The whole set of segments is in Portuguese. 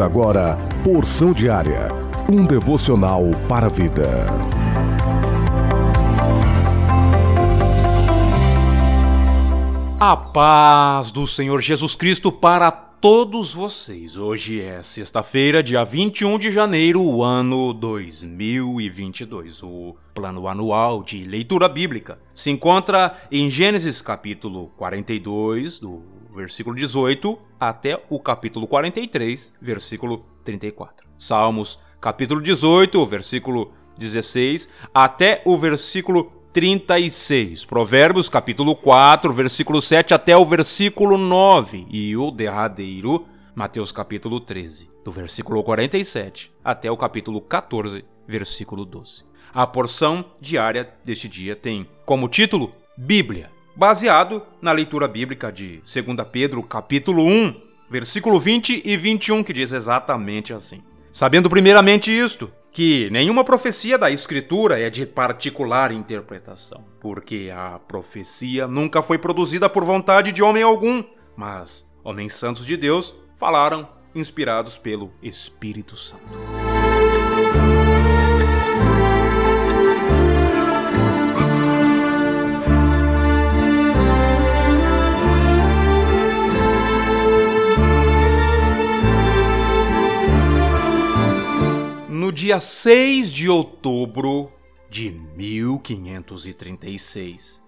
Agora Porção Diária, um devocional para a vida. A paz do Senhor Jesus Cristo para todos vocês. Hoje é sexta-feira, dia 21 de janeiro, ano 2022. O plano anual de leitura bíblica se encontra em Gênesis capítulo 42, do versículo 18 até o capítulo 43, versículo 34. Salmos capítulo 18, versículo 16 até o versículo 36. Provérbios, capítulo 4, versículo 7 até o versículo 9. E o derradeiro, Mateus, capítulo 13, do versículo 47 até o capítulo 14, versículo 12. A porção diária deste dia tem como título Bíblia, baseado na leitura bíblica de 2 Pedro, capítulo 1, versículo 20 e 21, que diz exatamente assim. Sabendo primeiramente isto, que nenhuma profecia da Escritura é de particular interpretação, porque a profecia nunca foi produzida por vontade de homem algum, mas homens santos de Deus falaram inspirados pelo Espírito Santo. Dia 6 de outubro de 1536,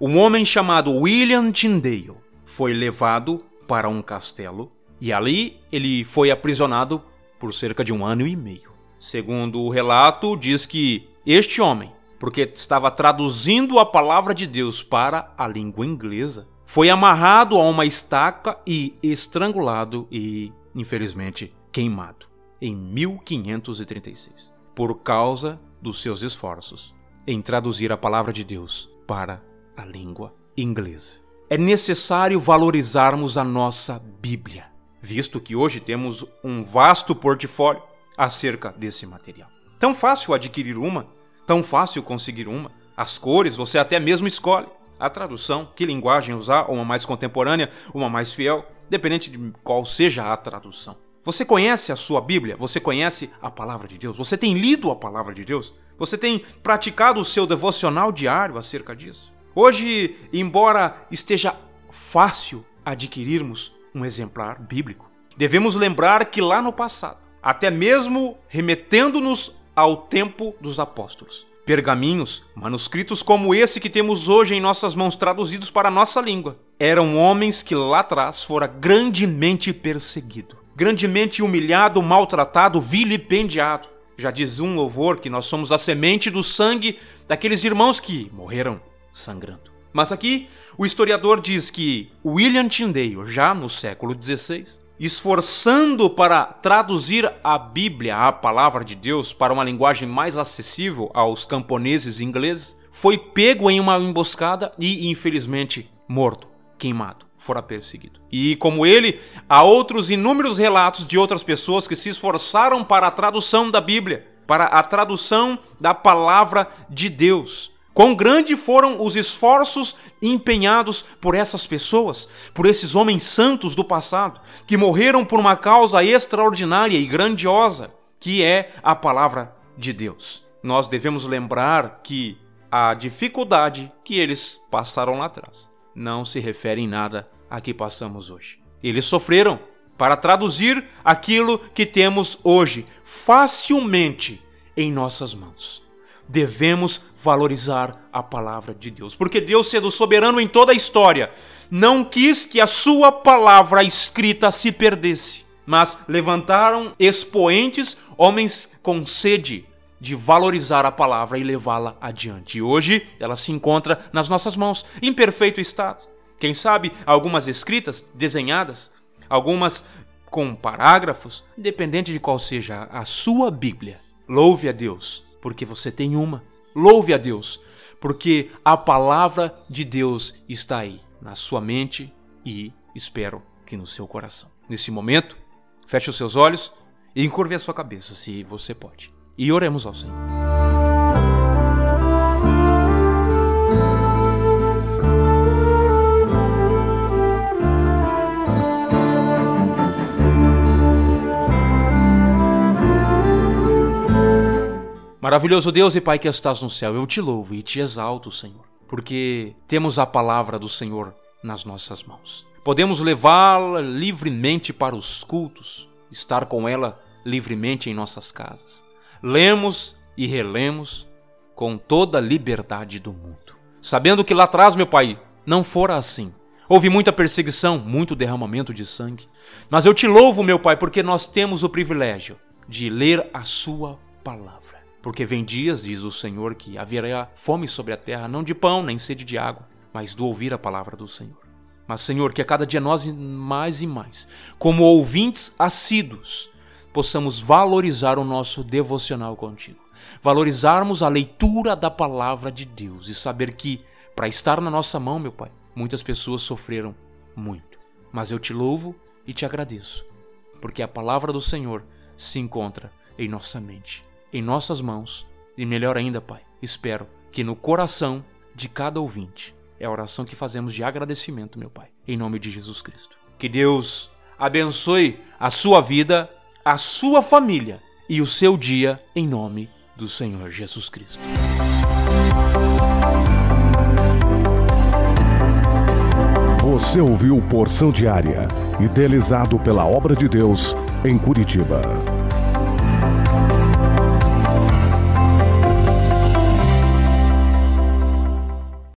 um homem chamado William Tyndale foi levado para um castelo e ali ele foi aprisionado por cerca de um ano e meio. Segundo o relato, diz que este homem, porque estava traduzindo a palavra de Deus para a língua inglesa, foi amarrado a uma estaca e estrangulado e, infelizmente, queimado em 1536, por causa dos seus esforços em traduzir a palavra de Deus para a língua inglesa. É necessário valorizarmos a nossa Bíblia, visto que hoje temos um vasto portfólio acerca desse material. Tão fácil adquirir uma, tão fácil conseguir uma. As cores você até mesmo escolhe. A tradução, que linguagem usar, uma mais contemporânea, uma mais fiel, dependente de qual seja a tradução. Você conhece a sua Bíblia? Você conhece a palavra de Deus? Você tem lido a palavra de Deus? Você tem praticado o seu devocional diário acerca disso? Hoje, embora esteja fácil adquirirmos um exemplar bíblico, devemos lembrar que lá no passado, até mesmo remetendo-nos ao tempo dos apóstolos, pergaminhos, manuscritos como esse que temos hoje em nossas mãos traduzidos para a nossa língua, eram homens que lá atrás fora grandemente perseguido grandemente humilhado, maltratado, vilipendiado. Já diz um louvor que nós somos a semente do sangue daqueles irmãos que morreram sangrando. Mas aqui o historiador diz que William Tyndale, já no século XVI, esforçando para traduzir a Bíblia, a palavra de Deus, para uma linguagem mais acessível aos camponeses ingleses, foi pego em uma emboscada e, infelizmente, morto, queimado fora perseguido. E como ele, há outros inúmeros relatos de outras pessoas que se esforçaram para a tradução da Bíblia, para a tradução da palavra de Deus. Quão grande foram os esforços empenhados por essas pessoas, por esses homens santos do passado, que morreram por uma causa extraordinária e grandiosa, que é a palavra de Deus. Nós devemos lembrar que a dificuldade que eles passaram lá atrás não se refere em nada a que passamos hoje. Eles sofreram para traduzir aquilo que temos hoje facilmente em nossas mãos. Devemos valorizar a palavra de Deus, porque Deus, sendo soberano em toda a história, não quis que a sua palavra escrita se perdesse, mas levantaram expoentes, homens com sede de valorizar a palavra e levá-la adiante. E hoje ela se encontra nas nossas mãos, em perfeito estado. Quem sabe algumas escritas, desenhadas, algumas com parágrafos, independente de qual seja a sua Bíblia. Louve a Deus, porque você tem uma. Louve a Deus, porque a palavra de Deus está aí, na sua mente e espero que no seu coração. Nesse momento, feche os seus olhos e encurve a sua cabeça, se você pode e oremos ao Senhor. Maravilhoso Deus e Pai que estás no céu, eu te louvo e te exalto, Senhor, porque temos a palavra do Senhor nas nossas mãos. Podemos levá-la livremente para os cultos, estar com ela livremente em nossas casas. Lemos e relemos com toda a liberdade do mundo. Sabendo que lá atrás, meu Pai, não fora assim. Houve muita perseguição, muito derramamento de sangue. Mas eu te louvo, meu Pai, porque nós temos o privilégio de ler a Sua palavra. Porque vem dias, diz o Senhor, que haverá fome sobre a terra, não de pão, nem sede de água, mas do ouvir a palavra do Senhor. Mas, Senhor, que a cada dia nós, mais e mais, como ouvintes assíduos, possamos valorizar o nosso devocional contigo. Valorizarmos a leitura da palavra de Deus e saber que, para estar na nossa mão, meu Pai, muitas pessoas sofreram muito. Mas eu te louvo e te agradeço, porque a palavra do Senhor se encontra em nossa mente em nossas mãos. E melhor ainda, Pai, espero que no coração de cada ouvinte é a oração que fazemos de agradecimento, meu Pai, em nome de Jesus Cristo. Que Deus abençoe a sua vida, a sua família e o seu dia em nome do Senhor Jesus Cristo. Você ouviu Porção Diária, idealizado pela obra de Deus em Curitiba.